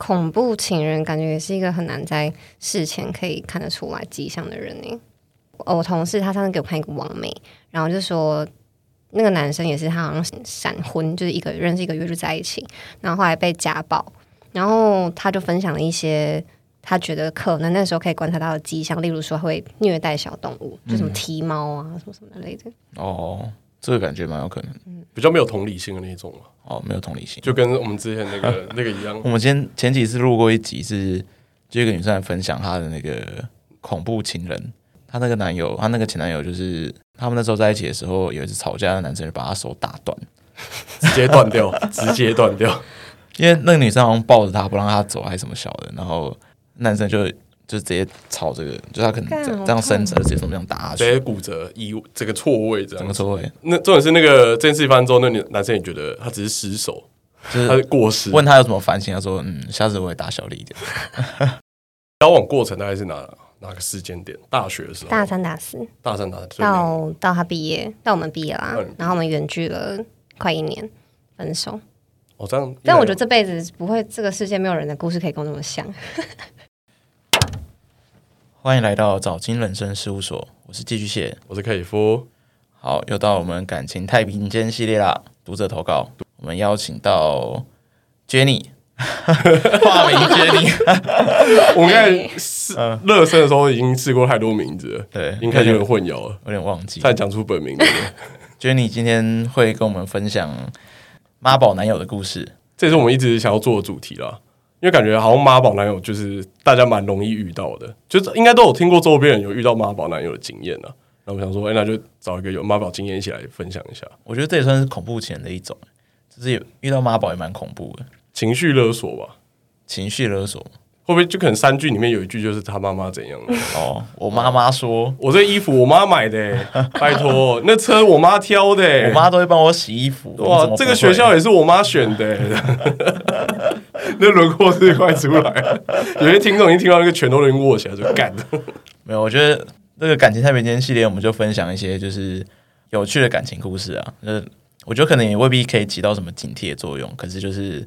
恐怖情人感觉也是一个很难在事前可以看得出来迹象的人呢。我同事他上次给我看一个网媒，然后就说那个男生也是他好像闪婚，就是一个认识一个月就在一起，然后后来被家暴，然后他就分享了一些他觉得可能那时候可以观察到的迹象，例如说会虐待小动物，就什么踢猫啊、嗯、什么什么之类的。哦，这个感觉蛮有可能，嗯，比较没有同理心的那种哦，没有同理心，就跟我们之前那个 那个一样。我们前前几次录过一集是，是就一个女生来分享她的那个恐怖情人。她那个男友，她那个前男友，就是他们那时候在一起的时候，有一次吵架，的男生就把她手打断，直接断掉，直接断掉。因为那个女生好像抱着他不让他走，还是什么小的，然后男生就就直接朝这个，就他可能这样这样伸直，直接从这样打下去，直接骨折，以这个错位这样，整个错位。那重点是那个这件事发生之后，那女男生也觉得他只是失手，就是他过失。问他有什么反省，他说：“嗯，下次我会打小力一点。”交往过程大概是哪？哪个时间点？大学的时候，大三、大四，大三、大四到到他毕业，到我们毕业啦，然后我们远距了快一年，分手。哦，这样。但我觉得这辈子不会，这个世界没有人的故事可以跟我那么像。欢迎来到早金人生事务所，我是寄居蟹，我是克里夫。好，又到我们感情太平间系列啦，读者投稿，我们邀请到 Jenny。化名杰尼，我们刚才试热身的时候已经试过太多名字了，对，应该有点混淆了，有点忘记，再讲出本名对。杰尼今天会跟我们分享妈宝男友的故事，这也是我们一直想要做的主题啦。因为感觉好像妈宝男友就是大家蛮容易遇到的，就是应该都有听过周边人有遇到妈宝男友的经验啊。那我想说，哎、欸，那就找一个有妈宝经验一起来分享一下。我觉得这也算是恐怖情人的一种，就是有遇到妈宝也蛮恐怖的。情绪勒索吧，情绪勒索会不会就可能三句里面有一句就是他妈妈怎样哦，我妈妈说，我这衣服我妈买的、欸，拜托，那车我妈挑的、欸，我妈都会帮我洗衣服。哇，这个学校也是我妈选的、欸，那轮廓是快出来了。有些听众已经听到那个拳头都已经握起来就干了。没有，我觉得这个感情太平间系列，我们就分享一些就是有趣的感情故事啊。就是我觉得可能也未必可以起到什么警惕的作用，可是就是。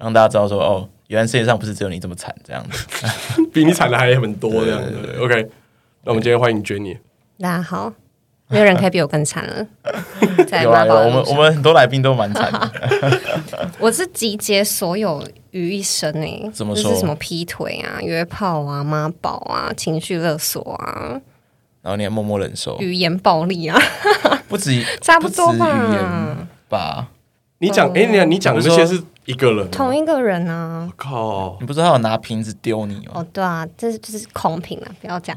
让大家知道说哦，原来世界上不是只有你这么惨，这样子，比你惨的还很多这样子。对对对 OK，那我们今天欢迎 Jenny。大家好，没有人可以比我更惨了。有啊，有我们我们很多来宾都蛮惨的。我是集结所有于一身诶，怎么说？就是什么劈腿啊、约炮啊、妈宝啊、情绪勒索啊，然后你还默默忍受语言暴力啊，不止 差不多吧？语言吧？你讲哎，你你讲的这些是？一个人，同一个人啊！我靠，你不知道他有拿瓶子丢你吗？哦，对啊，这是就是空瓶啊，不要讲，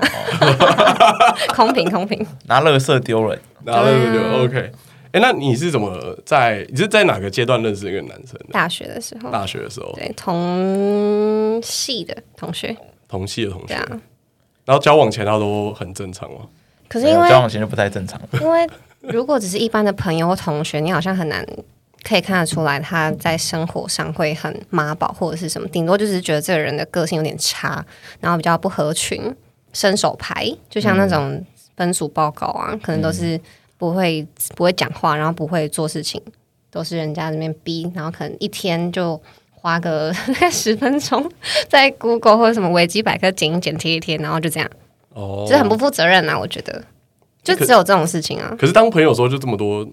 空瓶 空瓶，拿垃圾丢人，拿垃圾丢。OK，哎，那你是怎么在？你是在哪个阶段认识一个男生？大学的时候，大学的时候，对，同系的同学，同系的同学。然后交往前他都很正常吗？可是因为交往前就不太正常，因为如果只是一般的朋友或同学，你好像很难。可以看得出来，他在生活上会很妈宝或者是什么，顶多就是觉得这个人的个性有点差，然后比较不合群，伸手牌，就像那种分数报告啊，嗯、可能都是不会不会讲话，然后不会做事情，都是人家那边逼，然后可能一天就花个 十分钟在 Google 或者什么维基百科剪一剪贴一贴，然后就这样，哦，就很不负责任啊，我觉得，就只有这种事情啊。可，可是当朋友的时候就这么多。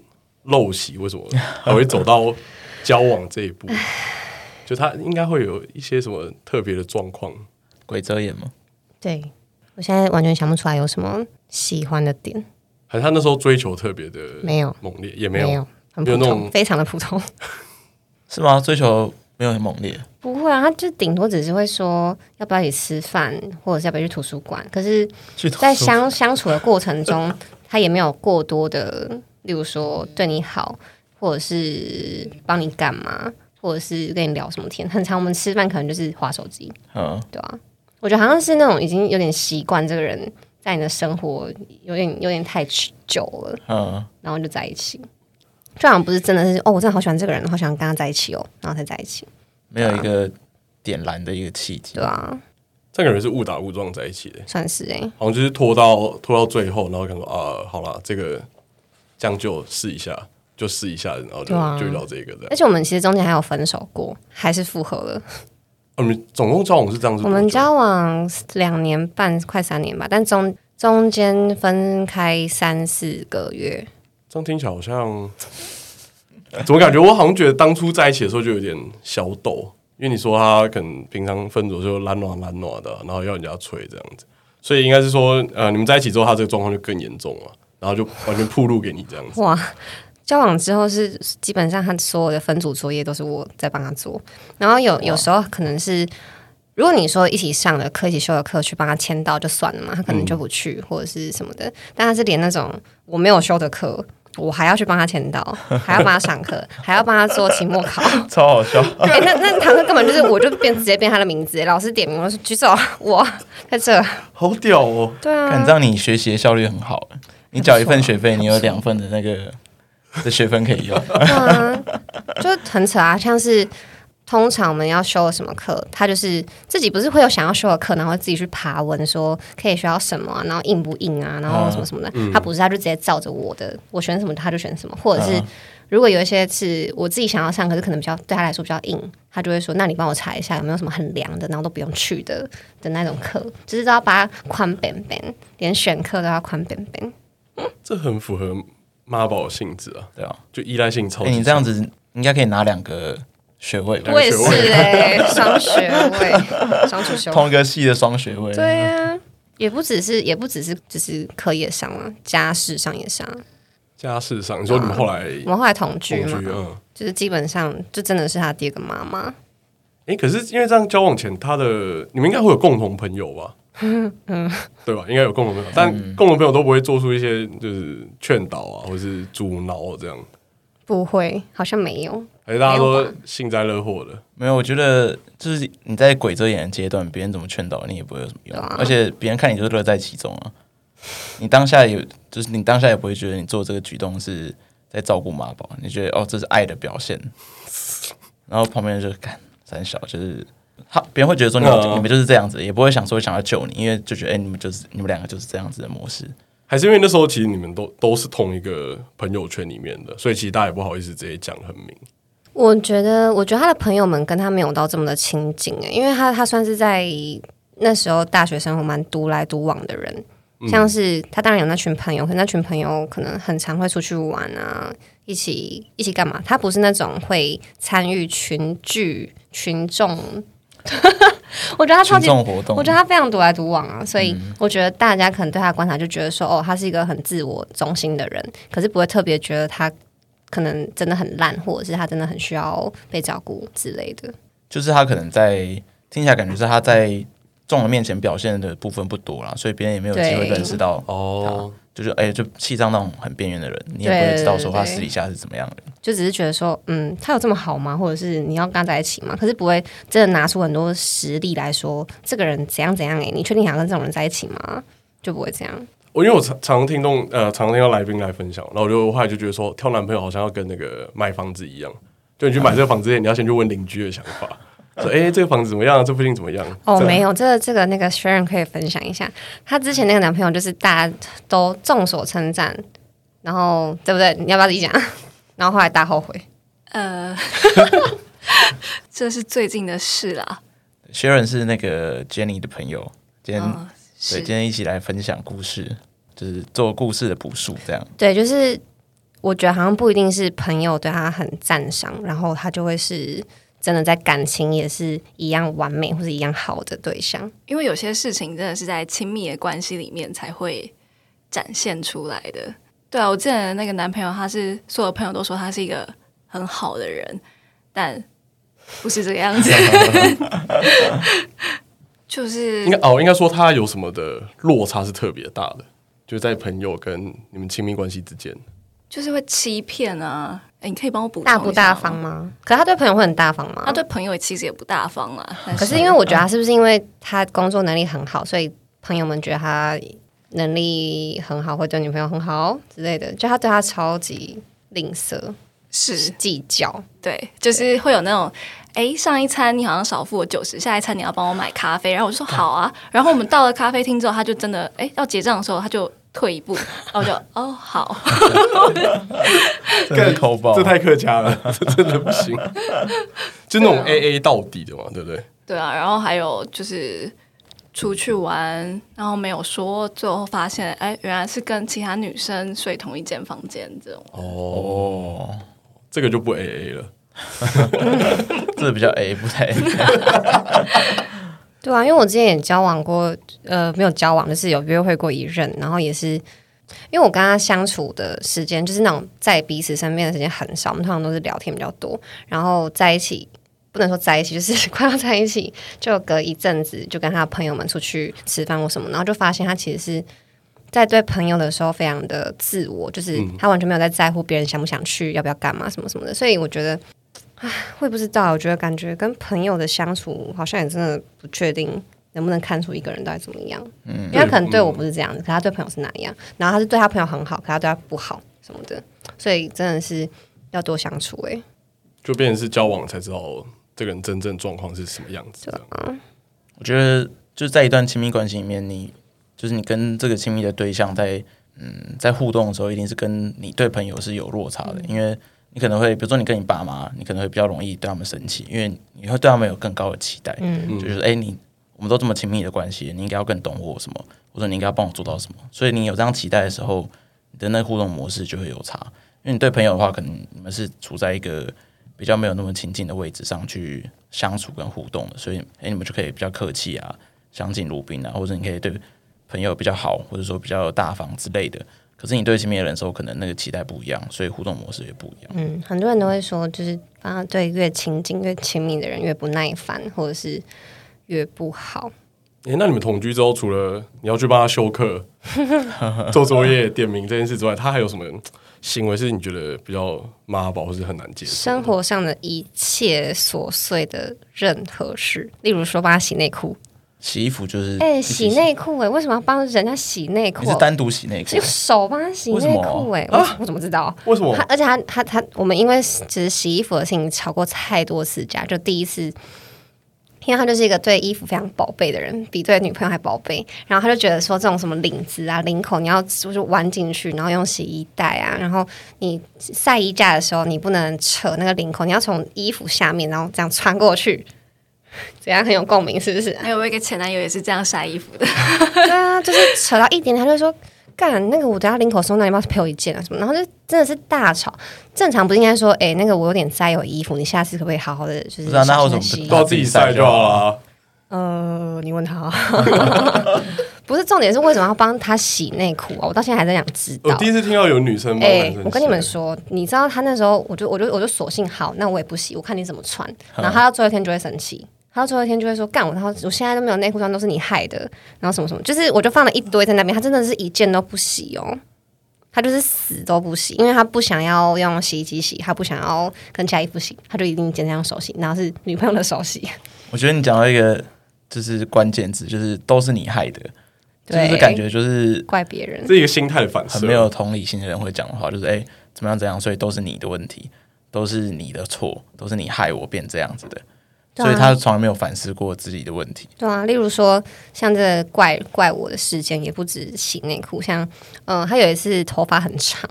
陋习为什么还会走到交往这一步？就他应该会有一些什么特别的状况？鬼遮眼吗？对，我现在完全想不出来有什么喜欢的点。还是他那时候追求特别的没有猛烈，也没有，没有很普通，非常的普通，是吗？追求没有很猛烈？不会啊，他就顶多只是会说要不要一起吃饭，或者是要不要去图书馆。可是，在相相处的过程中，他也没有过多的。例如说对你好，或者是帮你干嘛，或者是跟你聊什么天，很常我们吃饭可能就是划手机，嗯，对啊，我觉得好像是那种已经有点习惯这个人在你的生活有点有点太久了，嗯，然后就在一起，就好像不是真的是哦，我真的好喜欢这个人，好想跟他在一起哦，然后才在一起，没有一个点燃的一个契机，对啊，这个人是误打误撞在一起的，算是哎、欸，好像就是拖到拖到最后，然后想说啊，好了，这个。这样就试一下，就试一下，然后就、啊、就遇到这个的。而且我们其实中间还有分手过，还是复合了。我们总共交往是这样子，我们交往两年半，快三年吧，但中中间分开三四个月。这样听起来好像，怎么感觉我好像觉得当初在一起的时候就有点小抖，因为你说他可能平常分组就懒暖懒暖的，然后要人家催这样子，所以应该是说，呃，你们在一起之后，他这个状况就更严重了，然后就完全铺路给你这样子。哇！交往之后是基本上他所有的分组作业都是我在帮他做，然后有有时候可能是，如果你说一起上的课、一起修的课去帮他签到就算了嘛，他可能就不去、嗯、或者是什么的。但他是连那种我没有修的课，我还要去帮他签到，还要帮他上课，还要帮他做期末考，超好笑。哎、欸，那那堂课根本就是我就变直接变他的名字，老师点名我说举手，我在这，好屌哦。对啊，看这样你学习的效率很好，你缴一份学费，你有两份的那个。这学分可以用，嗯，就很扯啊！像是通常我们要修什么课，他就是自己不是会有想要修的课，然后自己去爬文说可以学到什么啊，然后硬不硬啊，然后什么什么的。嗯、他不是，他就直接照着我的，我选什么他就选什么。或者是如果有一些是我自己想要上，可是可能比较对他来说比较硬，他就会说：“那你帮我查一下有没有什么很凉的，然后都不用去的的那种课，就是都要把它宽扁扁，连选课都要宽扁扁。”这很符合。妈宝性质啊，对啊，就依赖性超级。你这样子应该可以拿两个学位，我也是哎，双学位，双主修，同一个系的双学位。对啊，也不只是，也不只是，只是课业上啊，家事上也上。家事上，你说你们后来，我们后来同居嘛，就是基本上就真的是他第二个妈妈。哎，可是因为这样交往前，他的你们应该会有共同朋友吧？嗯，对吧？应该有共同朋友，但共同朋友都不会做出一些就是劝导啊，或者是阻挠这样。不会，好像没有。而且大家都幸灾乐祸的？没有，我觉得就是你在鬼遮眼的阶段，别人怎么劝导你也不会有什么用，啊、而且别人看你就是乐在其中啊。你当下有，就是你当下也不会觉得你做这个举动是在照顾妈宝，你觉得哦，这是爱的表现。然后旁边人就看三小就是。他别人会觉得说你们、嗯、你们就是这样子，也不会想说想要救你，因为就觉得哎、欸，你们就是你们两个就是这样子的模式。还是因为那时候其实你们都都是同一个朋友圈里面的，所以其实大家也不好意思直接讲很明。我觉得，我觉得他的朋友们跟他没有到这么的亲近诶，因为他他算是在那时候大学生活蛮独来独往的人，像是他当然有那群朋友，可是那群朋友可能很常会出去玩啊，一起一起干嘛？他不是那种会参与群聚群众。我觉得他超级，我觉得他非常独来独往啊，所以我觉得大家可能对他观察就觉得说，哦，他是一个很自我中心的人，可是不会特别觉得他可能真的很烂，或者是他真的很需要被照顾之类的。就是他可能在听起来感觉是他在众人面前表现的部分不多啦，所以别人也没有机会认识到哦。就是哎、欸，就气脏那种很边缘的人，你也不会知道说他私底下是怎么样的。就只是觉得说，嗯，他有这么好吗？或者是你要跟他在一起吗？可是不会真的拿出很多实力来说，这个人怎样怎样、欸？哎，你确定想跟这种人在一起吗？就不会这样。我因为我常常听众呃，常常听到来宾来分享，然后我就后来就觉得说，挑男朋友好像要跟那个买房子一样，就你去买这个房子之前，你要先去问邻居的想法。说哎、欸，这个房子怎么样？这附近怎么样？哦，没有，这个这个那个 Sharon 可以分享一下，她之前那个男朋友就是大家都众所称赞，然后对不对？你要不要自己讲？然后后来大后悔。呃，这是最近的事啦。Sharon 是那个 Jenny 的朋友，今天、哦、对，今天一起来分享故事，就是做故事的补述，这样。对，就是我觉得好像不一定是朋友对他很赞赏，然后他就会是。真的在感情也是一样完美或者一样好的对象，因为有些事情真的是在亲密的关系里面才会展现出来的。对啊，我之前的那个男朋友，他是所有朋友都说他是一个很好的人，但不是这个样子。就是应该哦，应该说他有什么的落差是特别大的，就是在朋友跟你们亲密关系之间，就是会欺骗啊。哎，你可以帮我补大不大方吗？可是他对朋友会很大方吗？他对朋友其实也不大方啊。可是因为我觉得他是不是因为他工作能力很好，所以朋友们觉得他能力很好，会对女朋友很好之类的。就他对他超级吝啬，是计较。对，就是会有那种，哎，上一餐你好像少付我九十，下一餐你要帮我买咖啡，然后我就说好啊。然后我们到了咖啡厅之后，他就真的，哎，要结账的时候他就。退一步，然后我就哦好，更抠爆，这太客家了，这真的不行。就那种 A A 到底的嘛，对不对？对啊，然后还有就是出去玩，然后没有说，最后发现，哎，原来是跟其他女生睡同一间房间这种。哦，这个就不 A A 了，这个比较 A 不太 A。对啊，因为我之前也交往过，呃，没有交往，就是有约会过一任，然后也是因为我跟他相处的时间，就是那种在彼此身边的时间很少，我们通常都是聊天比较多，然后在一起。不能说在一起，就是快要在一起，就隔一阵子就跟他朋友们出去吃饭或什么，然后就发现他其实是在对朋友的时候非常的自我，就是他完全没有在在乎别人想不想去，要不要干嘛什么什么的。所以我觉得，唉，我也不知道，我觉得感觉跟朋友的相处好像也真的不确定能不能看出一个人到底怎么样。嗯，因为他可能对我不是这样子，可他对朋友是哪样，然后他是对他朋友很好，可他对他不好什么的，所以真的是要多相处哎、欸，就变成是交往才知道。这个人真正状况是什么样子的？我觉得就是在一段亲密关系里面，你就是你跟这个亲密的对象在嗯在互动的时候，一定是跟你对朋友是有落差的，嗯、因为你可能会比如说你跟你爸妈，你可能会比较容易对他们生气，因为你会对他们有更高的期待，嗯，就是哎你我们都这么亲密的关系，你应该要更懂我什么，或者你应该要帮我做到什么，所以你有这样期待的时候，你的那互动模式就会有差，因为你对朋友的话，可能你们是处在一个。比较没有那么亲近的位置上去相处跟互动的，所以哎，你们就可以比较客气啊，相敬如宾啊，或者你可以对朋友比较好，或者说比较大方之类的。可是你对亲密的人时候，可能那个期待不一样，所以互动模式也不一样。嗯，很多人都会说，就是啊，对越亲近越亲密的人越不耐烦，或者是越不好。哎，那你们同居之后，除了你要去帮他修课、做作业、点名这件事之外，他还有什么？行为是你觉得比较妈宝或是很难接受？生活上的一切琐碎的任何事，例如说帮他洗内裤、洗衣服，就是哎、欸，洗内裤哎，为什么要帮人家洗内裤？你是单独洗内裤？用手帮他洗内裤哎，我我怎么知道？为什么？他而且他他他，我们因为只是洗衣服的事情吵过太多次架，就第一次。因为他就是一个对衣服非常宝贝的人，比对女朋友还宝贝。然后他就觉得说，这种什么领子啊、领口，你要就是弯进去，然后用洗衣袋啊。然后你晒衣架的时候，你不能扯那个领口，你要从衣服下面，然后这样穿过去。怎样很有共鸣，是不是？还有我一个前男友也是这样晒衣服的。对啊，就是扯到一点点，他就说。干那个，我等下领口松，那你要不要陪我一件啊？什么？然后就真的是大吵。正常不是应该说，哎、欸，那个我有点塞有衣服，你下次可不可以好好的就是？不知道那为什么不自己塞就好了？呃，你问他。不是重点是为什么要帮他洗内裤啊？我到现在还在想知道。我第一次听到有女生帮我跟你们说，你知道他那时候，我就我就我就索性好，那我也不洗，我看你怎么穿。然后他到最后一天就会生气。他最后一天就会说干我，然后我现在都没有内裤穿，都是你害的，然后什么什么，就是我就放了一堆在那边，他真的是一件都不洗哦，他就是死都不洗，因为他不想要用洗衣机洗，他不想要跟其他衣服洗，他就一定坚持用手洗，然后是女朋友的手洗。我觉得你讲到一个就是关键字，就是都是你害的，就是感觉就是怪别人，这一个心态的反射，很没有同理心的人会讲的话，就是哎怎么样怎样，所以都是你的问题，都是你的错，都是你害我变这样子的。所以他从来没有反思过自己的问题。对啊，例如说像这怪怪我的事件，也不止洗内裤。像嗯，他有一次头发很长，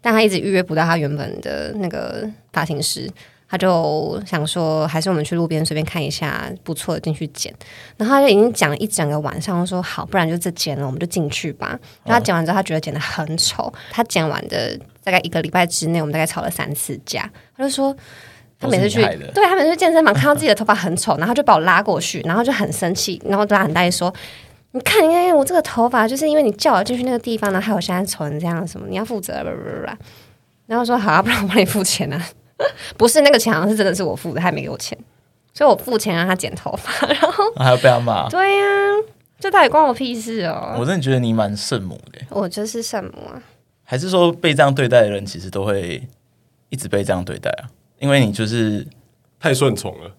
但他一直预约不到他原本的那个发型师，他就想说，还是我们去路边随便看一下不错的进去剪。然后他就已经讲了一整个晚上，说好，不然就这剪了，我们就进去吧。然后他剪完之后，他觉得剪的很丑。他剪完的大概一个礼拜之内，我们大概吵了三次架。他就说。他每次去，对，他每次去健身房看到自己的头发很丑，然后就把我拉过去，然后就很生气，然后拉很大力说：“你看，你看我这个头发，就是因为你叫我进去那个地方，然后害我现在丑成这样，什么你要负责。”然后说：“好啊，不然我帮你付钱啊。”不是那个钱，好像是真的是我付的，他还没给我钱，所以我付钱让他剪头发，然后还要被他骂。对呀、啊，这到底关我屁事哦！我真的觉得你蛮圣母的，我就是圣母啊。还是说被这样对待的人，其实都会一直被这样对待啊？因为你就是太顺从了，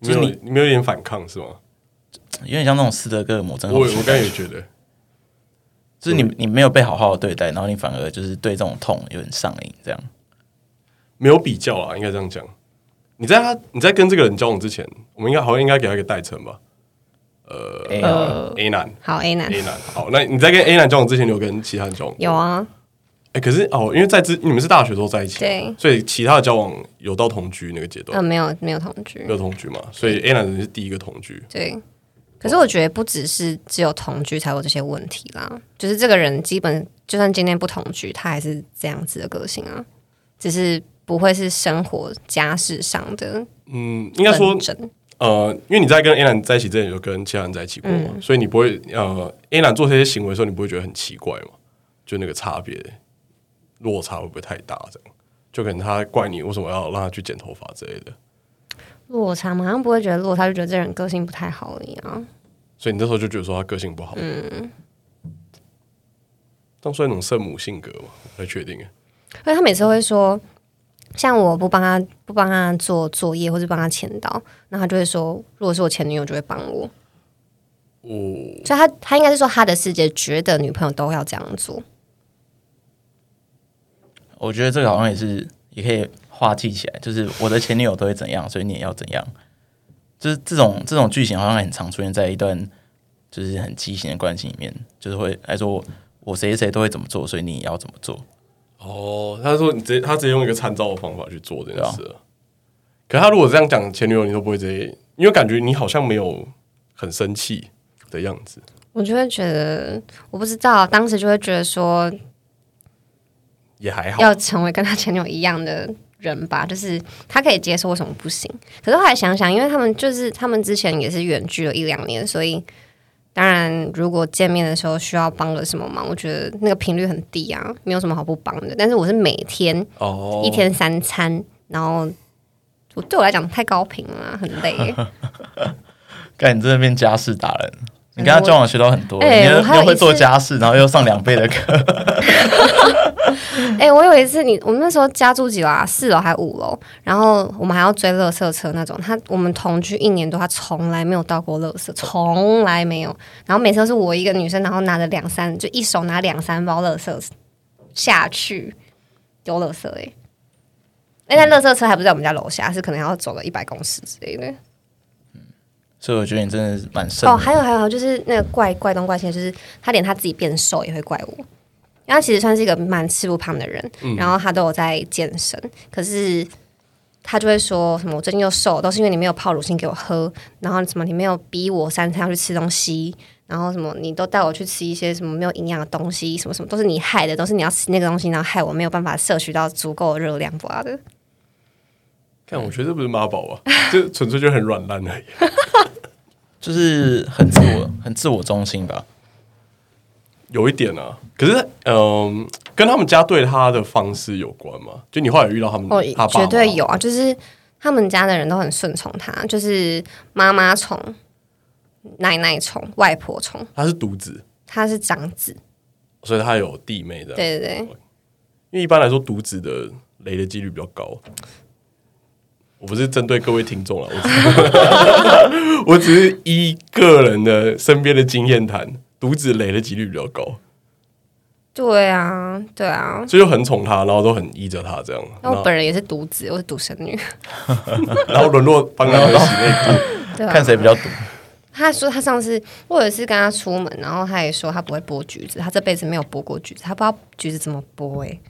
就是你你没有一点反抗是吗？有点像那种斯德哥尔摩症。我我刚才也觉得，就是你你没有被好好的对待，然后你反而就是对这种痛有点上瘾，这样没有比较啊，应该这样讲。你在他你在跟这个人交往之前，我们应该好像应该给他一个代称吧？呃，A 男，好 A 男 A 男，好。那你在跟 A 男交往之前，你有跟其他人交往？有啊。哎、欸，可是哦，因为在之你们是大学都在一起，对，所以其他的交往有到同居那个阶段？呃，没有没有同居，没有同居嘛，所以 A 男人是第一个同居。对，可是我觉得不只是只有同居才有这些问题啦，就是这个人基本就算今天不同居，他还是这样子的个性啊，只是不会是生活家事上的，嗯，应该说，呃，因为你在跟 A 男在一起之前，有跟其他人在一起过嘛，嗯、所以你不会呃，A 男做这些行为的时候，你不会觉得很奇怪嘛？就那个差别。落差会不会太大？这样就可能他怪你为什么要让他去剪头发之类的。落差嘛，好像不会觉得落差，就觉得这人个性不太好一样。所以你那时候就觉得说他个性不好。嗯，当算那种圣母性格嘛，不太确定。因为他每次会说，像我不帮他不帮他做作业或者帮他签到，那他就会说，如果是我前女友就会帮我。哦，所以他他应该是说他的世界觉得女朋友都要这样做。我觉得这个好像也是，也可以话题起来。就是我的前女友都会怎样，所以你也要怎样。就是这种这种剧情好像很常出现在一段就是很畸形的关系里面，就是会来说我谁谁都会怎么做，所以你也要怎么做。哦，他说你直接他直接用一个参照的方法去做这件事。啊、可是他如果这样讲前女友，你都不会直接，因为感觉你好像没有很生气的样子。我就会觉得，我不知道，当时就会觉得说。也还好，要成为跟他前女友一样的人吧，就是他可以接受，为什么不行？可是后来想想，因为他们就是他们之前也是远距了一两年，所以当然如果见面的时候需要帮个什么忙，我觉得那个频率很低啊，没有什么好不帮的。但是我是每天哦，一天三餐，然后我对我来讲太高频了，很累。干，你这边家事达人，你跟他交往学到很多，欸、你又又会做家事，然后又上两倍的课。哎、欸，我有一次你，你我们那时候家住几楼啊？四楼还五楼？然后我们还要追垃圾车那种。他我们同居一年多，他从来没有倒过垃圾，从来没有。然后每次都是我一个女生，然后拿着两三，就一手拿两三包垃圾下去丢垃圾、欸。哎，哎，那垃圾车还不在我们家楼下，是可能要走了一百公尺之类的。嗯，所以我觉得你真的是蛮瘦。哦，还有还有，就是那个怪怪东怪西，就是他连他自己变瘦也会怪我。因为他其实算是一个蛮吃不胖的人，嗯、然后他都有在健身，可是他就会说什么我最近又瘦，都是因为你没有泡乳清给我喝，然后什么你没有逼我三餐要去吃东西，然后什么你都带我去吃一些什么没有营养的东西，什么什么都是你害的，都是你要吃那个东西，然后害我没有办法摄取到足够的热量，不的。看，我觉得这不是妈宝啊，这纯粹就很软烂而已，就是很自我、很自我中心吧。有一点啊，可是嗯、呃，跟他们家对他的方式有关吗？就你后来遇到他们，哦，他爸绝对有啊，就是他们家的人都很顺从他，就是妈妈宠、奶奶宠、外婆宠。他是独子，他是长子，所以他有弟妹的。对对对，因为一般来说，独子的雷的几率比较高。我不是针对各位听众啊，我只，我只是 依个人的身边的经验谈。独子雷的几率比较高，对啊，对啊，所以就很宠他，然后都很依着他这样。那我本人也是独子，我是独生女，然后沦落帮他洗内裤，看谁比较独。他说他上次我有一次跟他出门，然后他也说他不会剥橘子，他这辈子没有剥过橘子，他不知道橘子怎么剥，哎，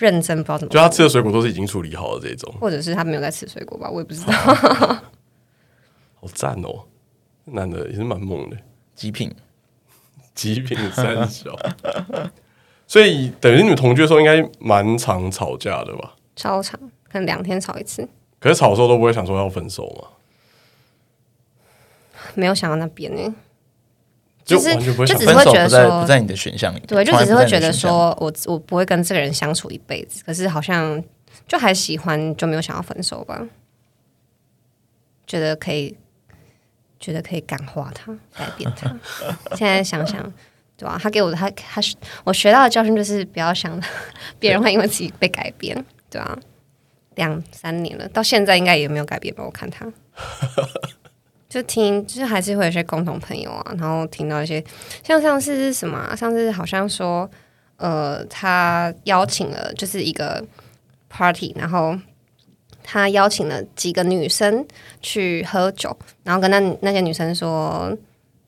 认真不知道怎么。就他吃的水果都是已经处理好的这种，或者是他没有在吃水果吧，我也不知道。好赞哦，男的也是蛮猛的，极品。极品三小，所以等于你们同居的时候应该蛮常吵架的吧？超常，可能两天吵一次。可是吵的时候都不会想说要分手吗？没有想到那边呢，就是就只是会觉得说不在你的选项里，对，就只是会觉得说我我不会跟这个人相处一辈子，可是好像就还喜欢，就没有想要分手吧？觉得可以。觉得可以感化他，改变他。现在想想，对吧？他给我的，他他是我学到的教训，就是不要想别人会因为自己被改变，对吧？两三年了，到现在应该也没有改变吧？我看他，就听，就是还是会有些共同朋友啊，然后听到一些，像上次是什么？上次好像说，呃，他邀请了就是一个 party，然后。他邀请了几个女生去喝酒，然后跟那那些女生说，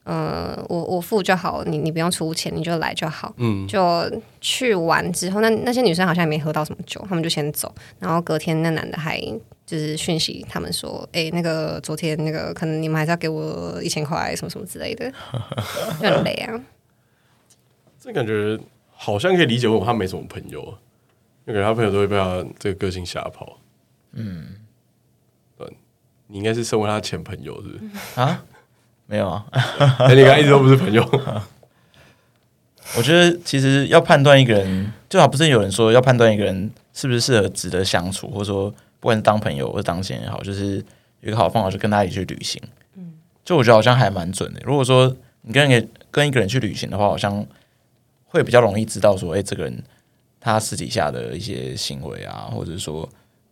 呃，我我付就好，你你不用出钱，你就来就好。嗯，就去完之后，那那些女生好像也没喝到什么酒，他们就先走。然后隔天那男的还就是讯息他们说，哎、欸，那个昨天那个可能你们还是要给我一千块，什么什么之类的，就很累啊。这感觉好像可以理解为什么他没什么朋友，因为他朋友都会被他这个个性吓跑。嗯，对，你应该是身为他前朋友是不是？啊？没有啊，那你刚一直都不是朋友。我觉得其实要判断一个人，最好不是有人说要判断一个人是不是适合值得相处，或者说不管是当朋友或者当亲人也好，就是有一个好方法，就跟他一起去旅行。嗯，就我觉得好像还蛮准的。如果说你跟人跟一个人去旅行的话，好像会比较容易知道说，哎，这个人他私底下的一些行为啊，或者说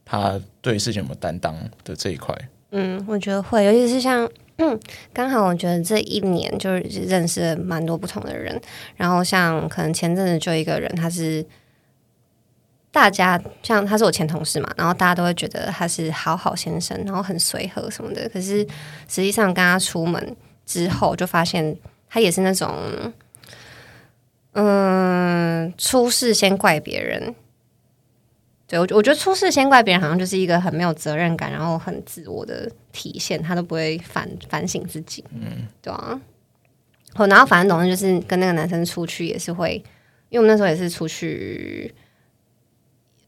他对事情有没有担当的这一块。嗯，我觉得会，尤其是像。嗯，刚好我觉得这一年就是认识了蛮多不同的人，然后像可能前阵子就一个人，他是大家像他是我前同事嘛，然后大家都会觉得他是好好先生，然后很随和什么的，可是实际上跟他出门之后，就发现他也是那种，嗯，出事先怪别人。对，我我觉得出事先怪别人，好像就是一个很没有责任感，然后很自我的体现，他都不会反反省自己，嗯，对啊。我然后反正总之就是跟那个男生出去也是会，因为我们那时候也是出去，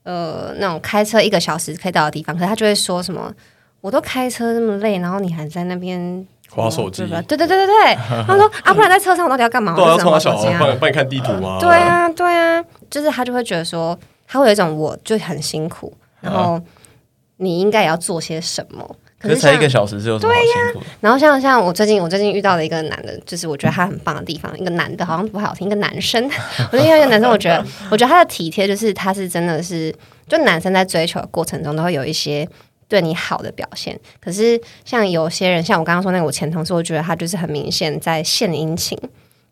呃，那种开车一个小时可以到的地方，可是他就会说什么，我都开车那么累，然后你还在那边滑手机，对对对对对，他说 啊，不然在车上我到底要干嘛？对啊，从小帮帮你看地图啊，对啊对啊，就是他就会觉得说。他会有一种我就很辛苦，然后你应该也要做些什么。可是才一个小时，就有什么好辛苦？对呀。然后像像我最近我最近遇到的一个男的，就是我觉得他很棒的地方，一个男的好像不好听，一个男生。我遇到一个男生，我觉得我觉得他的体贴，就是他是真的是，就男生在追求的过程中都会有一些对你好的表现。可是像有些人，像我刚刚说那个我前同事，我觉得他就是很明显在献殷勤，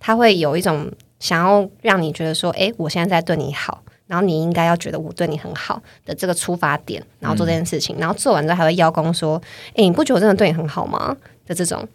他会有一种想要让你觉得说，哎，我现在在对你好。然后你应该要觉得我对你很好的这个出发点，然后做这件事情，嗯、然后做完之后还会邀功说：“诶，你不觉得我真的对你很好吗？”的这种。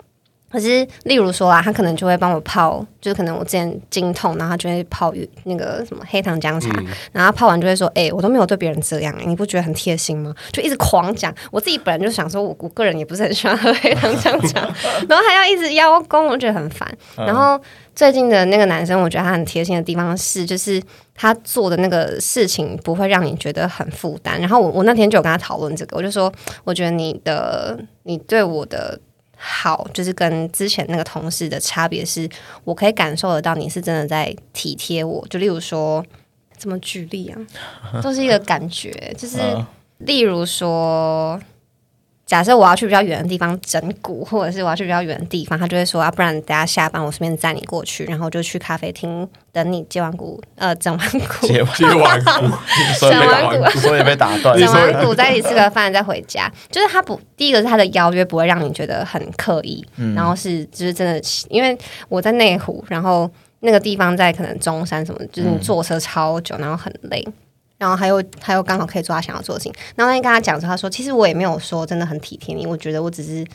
可是，例如说啊，他可能就会帮我泡，就是可能我之前经痛，然后他就会泡那个什么黑糖姜茶，嗯、然后泡完就会说：“诶，我都没有对别人这样，你不觉得很贴心吗？”就一直狂讲。我自己本来就想说我，我我个人也不是很喜欢喝黑糖姜茶，然后还要一直邀功，我觉得很烦。嗯、然后最近的那个男生，我觉得他很贴心的地方是，就是。他做的那个事情不会让你觉得很负担。然后我我那天就有跟他讨论这个，我就说，我觉得你的你对我的好，就是跟之前那个同事的差别是，我可以感受得到你是真的在体贴我。就例如说，怎么举例啊？都是一个感觉，就是例如说。假设我要去比较远的地方整蛊，或者是我要去比较远的地方，他就会说啊，不然等下下班我顺便载你过去，然后就去咖啡厅等你接完蛊，呃，整完蛊，接完蛊，整完骨，所以被打断，整完蛊再一起吃个饭再回家。就是他不，第一个是他的邀约不会让你觉得很刻意，嗯、然后是就是真的，因为我在内湖，然后那个地方在可能中山什么，就是你坐车超久，然后很累。然后还有还有刚好可以做他想要做的事情。然后那天跟他讲说，他说其实我也没有说真的很体贴你，我觉得我只是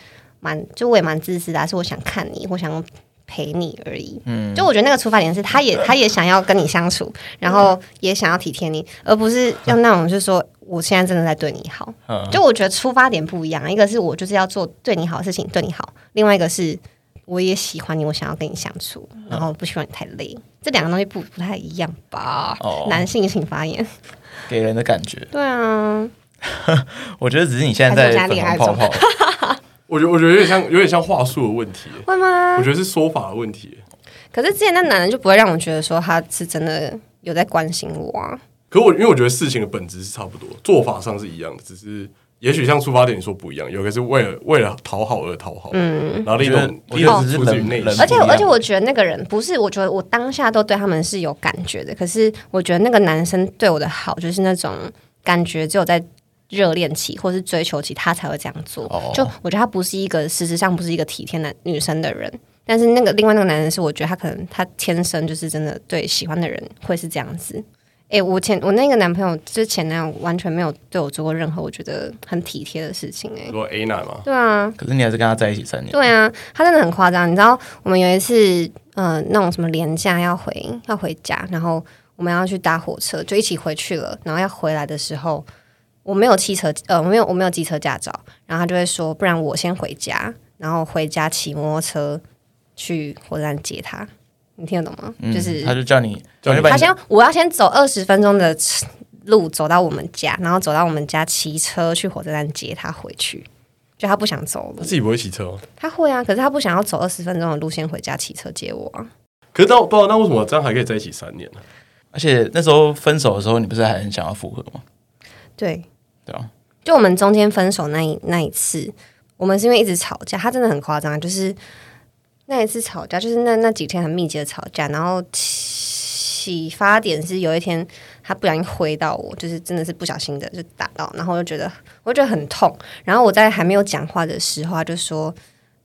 蛮就我也蛮自私的，是我想看你，我想陪你而已。嗯，就我觉得那个出发点是他也他也想要跟你相处，然后也想要体贴你，而不是用那种就是说我现在真的在对你好。就我觉得出发点不一样，一个是我就是要做对你好的事情对你好，另外一个是我也喜欢你，我想要跟你相处，然后不希望你太累。这两个东西不不太一样吧？哦，男性请发言，给人的感觉。对啊，我觉得只是你现在在粉红泡泡。我觉得我觉得有点像有点像话术的问题，会吗？我觉得是说法的问题。可是之前那男人就不会让我觉得说他是真的有在关心我啊。可我因为我觉得事情的本质是差不多，做法上是一样的，只是。也许像出发点你说不一样，有个是为了为了讨好而讨好，嗯，然后另一种一个只是出自于内心。而且而且我觉得那个人不是，我觉得我当下都对他们是有感觉的。可是我觉得那个男生对我的好，就是那种感觉只有在热恋期或是追求期，他才会这样做。哦、就我觉得他不是一个事实上不是一个体贴男女生的人。但是那个另外那个男人是，我觉得他可能他天生就是真的对喜欢的人会是这样子。哎，我前我那个男朋友之前那样完全没有对我做过任何我觉得很体贴的事情，哎，做 A 男吗？对啊，可是你还是跟他在一起三年。对啊，他真的很夸张。你知道，我们有一次，呃，那种什么连假要回要回家，然后我们要去搭火车，就一起回去了。然后要回来的时候，我没有汽车，呃，我没有我没有机车驾照，然后他就会说，不然我先回家，然后回家骑摩托车去火车站接他。你听得懂吗？嗯、就是他就叫你，叫你他先，我要先走二十分钟的路走到我们家，然后走到我们家骑车去火车站接他回去。就他不想走了，他自己不会骑车吗？他会啊，可是他不想要走二十分钟的路线回家骑车接我啊。可是那不知道那为什么这样还可以在一起三年呢？而且那时候分手的时候，你不是还很想要复合吗？对，对啊。就我们中间分手那一那一次，我们是因为一直吵架，他真的很夸张，就是。那一次吵架，就是那那几天很密集的吵架，然后启发点是有一天他不小心挥到我，就是真的是不小心的就打到，然后我就觉得我就觉得很痛，然后我在还没有讲话的时候，他就说：“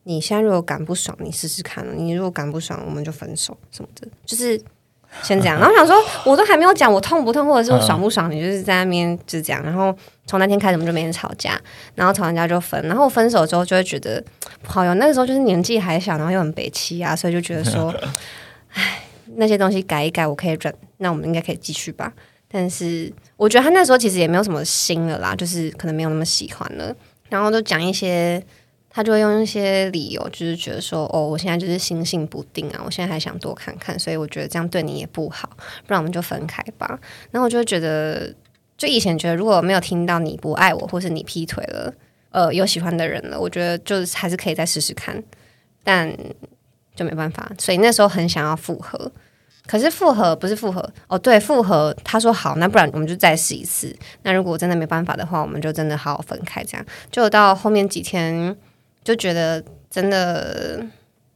你现在如果敢不爽，你试试看，你如果敢不爽，我们就分手什么的。”就是。先这样，然后想说，我都还没有讲我痛不痛，或者是我爽不爽，你就是在那边就是这样。然后从那天开始，我们就每天吵架，然后吵完架就分。然后分手之后，就会觉得好哟，那个时候就是年纪还小，然后又很北气啊，所以就觉得说，唉，那些东西改一改，我可以忍，那我们应该可以继续吧。但是我觉得他那时候其实也没有什么心了啦，就是可能没有那么喜欢了，然后就讲一些。他就会用一些理由，就是觉得说，哦，我现在就是心性不定啊，我现在还想多看看，所以我觉得这样对你也不好，不然我们就分开吧。然后我就觉得，就以前觉得如果没有听到你不爱我，或是你劈腿了，呃，有喜欢的人了，我觉得就是还是可以再试试看，但就没办法。所以那时候很想要复合，可是复合不是复合哦，对，复合。他说好，那不然我们就再试一次。那如果真的没办法的话，我们就真的好好分开。这样就到后面几天。就觉得真的，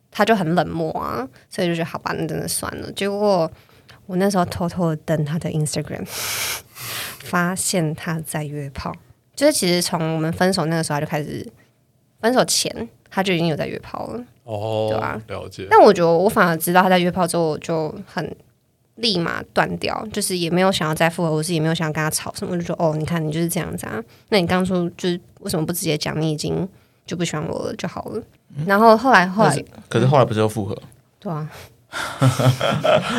他就很冷漠啊，所以就觉得好吧，那真的算了。结果我那时候偷偷的登他的 Instagram，发现他在约炮。就是其实从我们分手那个时候他就开始，分手前他就已经有在约炮了。哦，对啊，了解。但我觉得我反而知道他在约炮之后，我就很立马断掉，就是也没有想要再复合，或是也没有想要跟他吵什么，就说哦，你看你就是这样子啊。那你当初就是为什么不直接讲？你已经。就不喜欢我了就好了，然后后来后来，可是后来不是又复合？对啊。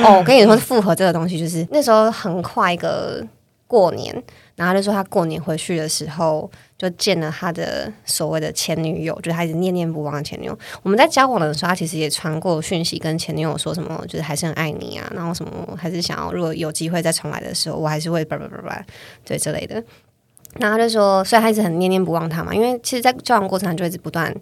哦，我跟你说，复合这个东西，就是那时候很快一个过年，然后他就说他过年回去的时候，就见了他的所谓的前女友，就是他一直念念不忘的前女友。我们在交往的时候，他其实也传过讯息跟前女友说什么，就是还是很爱你啊，然后什么还是想要，如果有机会再重来的时候，我还是会叭叭叭叭，对之类的。然后他就说，所以他一直很念念不忘他嘛，因为其实，在交往过程中就一直不断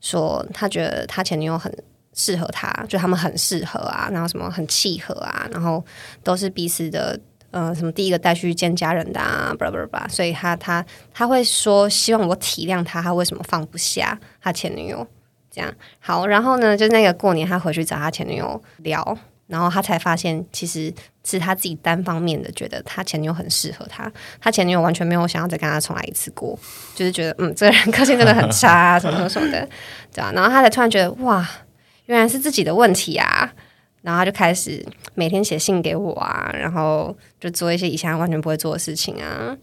说，他觉得他前女友很适合他，就他们很适合啊，然后什么很契合啊，然后都是彼此的，呃，什么第一个带去见家人的啊，巴拉巴拉巴拉，所以他他他会说，希望我体谅他，他为什么放不下他前女友，这样好，然后呢，就那个过年他回去找他前女友聊。然后他才发现，其实是他自己单方面的觉得他前女友很适合他，他前女友完全没有想要再跟他重来一次过，就是觉得嗯，这个人个性真的很差啊，什么什么什么的，对啊。然后他才突然觉得哇，原来是自己的问题啊，然后他就开始每天写信给我啊，然后就做一些以前完全不会做的事情啊，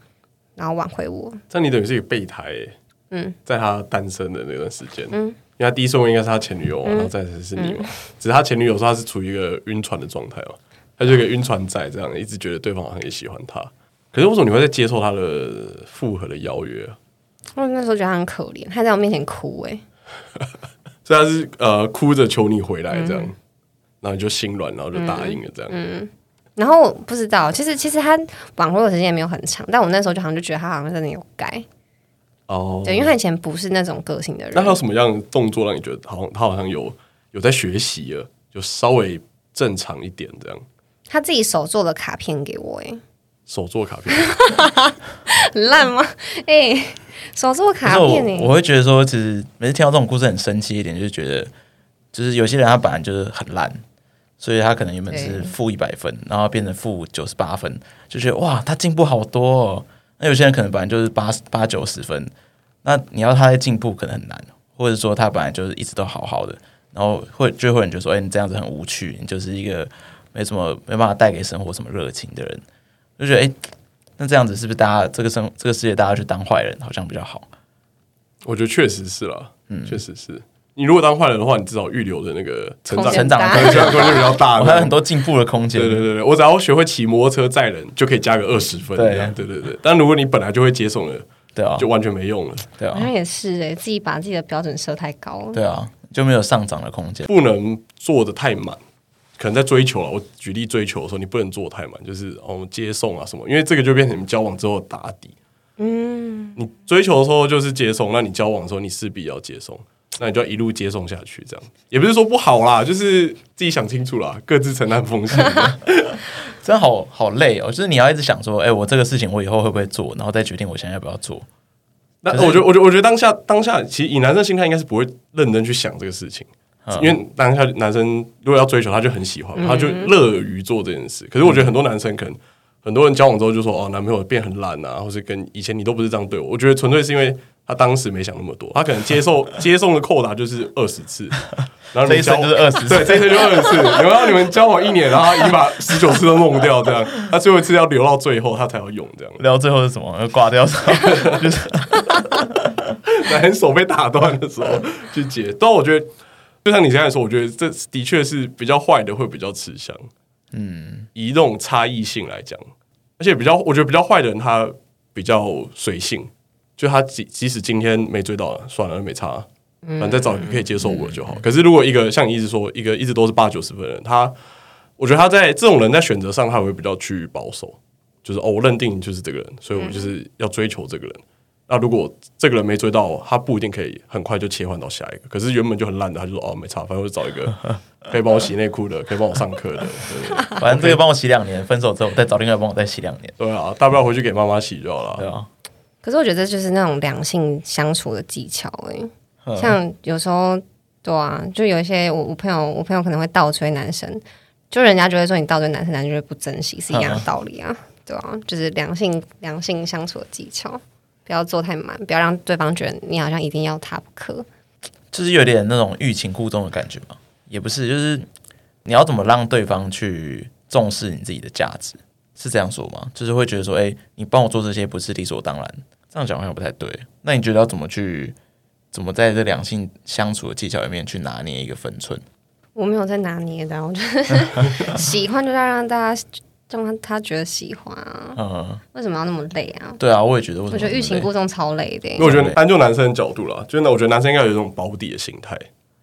然后挽回我。这你等于是一个备胎，欸，嗯，在他单身的那段时间，嗯。因为他第一顺位应该是他前女友，然后再才是你嘛。只是他前女友说他是处于一个晕船的状态嘛，他就一个晕船仔这样，一直觉得对方好像也喜欢他。可是为什么你会在接受他的复合的邀约啊？我那时候觉得他很可怜，他在我面前哭哎，所以他是呃哭着求你回来这样，然后你就心软，然后就答应了这样。嗯，然后不知道，其实其实他网络的时间也没有很长，但我那时候就好像就觉得他好像真的有改。哦，oh, 对，因为他以前不是那种个性的人。那他有什么样的动作让你觉得好像他好像有有在学习了，就稍微正常一点这样？他自己手做的卡片给我，哎，手做卡片很 烂吗？哎、欸，手做卡片我，我会觉得说，其实每次听到这种故事很生气一点，就是觉得，就是有些人他本来就是很烂，所以他可能原本是负一百分，然后变成负九十八分，就觉得哇，他进步好多哦。那有些人可能本来就是八八九十分，那你要他在进步可能很难，或者说他本来就是一直都好好的，然后会就会有人就说：“哎、欸，你这样子很无趣，你就是一个没什么没办法带给生活什么热情的人。”就觉得哎、欸，那这样子是不是大家这个生这个世界大家去当坏人好像比较好？我觉得确实是啦，嗯，确实是。你如果当坏人的话，你至少预留的那个成长成长空间就比较大，还有很多进步的空间。对对对对，我只要学会骑摩托车载人，就可以加个二十分。对对对对。但如果你本来就会接送了，对啊，就完全没用了。对啊，好像也是哎，自己把自己的标准设太高了。对啊。就没有上涨的空间，不能做的太满。可能在追求啊，我举例追求的时候，你不能做太满，就是哦接送啊什么，因为这个就变成你们交往之后打底。嗯，你追求的时候就是接送，那你交往的时候你势必要接送，那你就要一路接送下去，这样也不是说不好啦，就是自己想清楚啦，各自承担风险。真的好好累哦，就是你要一直想说，哎、欸，我这个事情我以后会不会做，然后再决定我现在要不要做。那我觉得，我觉得，我觉得当下当下，其实以男生心态，应该是不会认真去想这个事情，因为当下男生如果要追求，他就很喜欢，他就乐于做这件事。可是我觉得很多男生可能很多人交往之后就说，哦，男朋友变很懒啊，或是跟以前你都不是这样对我。我觉得纯粹是因为他当时没想那么多，他可能接受 接送的扣打就是二十次。然后你交这一生就是二十次，对，这一生就二十次。然后你们交往一年，然后已经把十九次都弄掉，这样，他最后一次要留到最后，他才要用这样。留到最后是什么？要挂掉？就是男手被打断的时候去接。但我觉得，就像你现在说，我觉得这的确是比较坏的，会比较吃香。嗯，以这种差异性来讲，而且比较，我觉得比较坏的人，他比较随性，就他即即使今天没追到，算了，没差。反正再找一个可以接受我的就好。可是如果一个像你一直说，一个一直都是八九十分的人，他，我觉得他在这种人在选择上，他会比较趋于保守，就是哦，我认定就是这个人，所以我就是要追求这个人。那如果这个人没追到，他不一定可以很快就切换到下一个。可是原本就很烂的，他就说哦，没差，反正我就找一个 可以帮我洗内裤的，可以帮我上课的。对，反正这个帮我洗两年，分手之后再找另外一个帮我再洗两年。对啊，大不了回去给妈妈洗就好了。对啊。可是我觉得这就是那种两性相处的技巧哎、欸。像有时候，对啊，就有一些我我朋友，我朋友可能会倒追男生，就人家觉得说你倒追男生，男生就会不珍惜，是一样的道理啊，对啊，就是两性两性相处的技巧，不要做太满，不要让对方觉得你好像一定要他不可，就是有点那种欲擒故纵的感觉嘛，也不是，就是你要怎么让对方去重视你自己的价值，是这样说吗？就是会觉得说，哎、欸，你帮我做这些不是理所当然，这样讲好像不太对，那你觉得要怎么去？怎么在这两性相处的技巧里面去拿捏一个分寸？我没有在拿捏的，我觉得 喜欢就要让大家让他他觉得喜欢啊。嗯，为什么要那么累啊？对啊，我也觉得。我觉得欲擒故纵超累的。因为我觉得单就男生的角度啦，就那我觉得男生应该有一种保底的心态。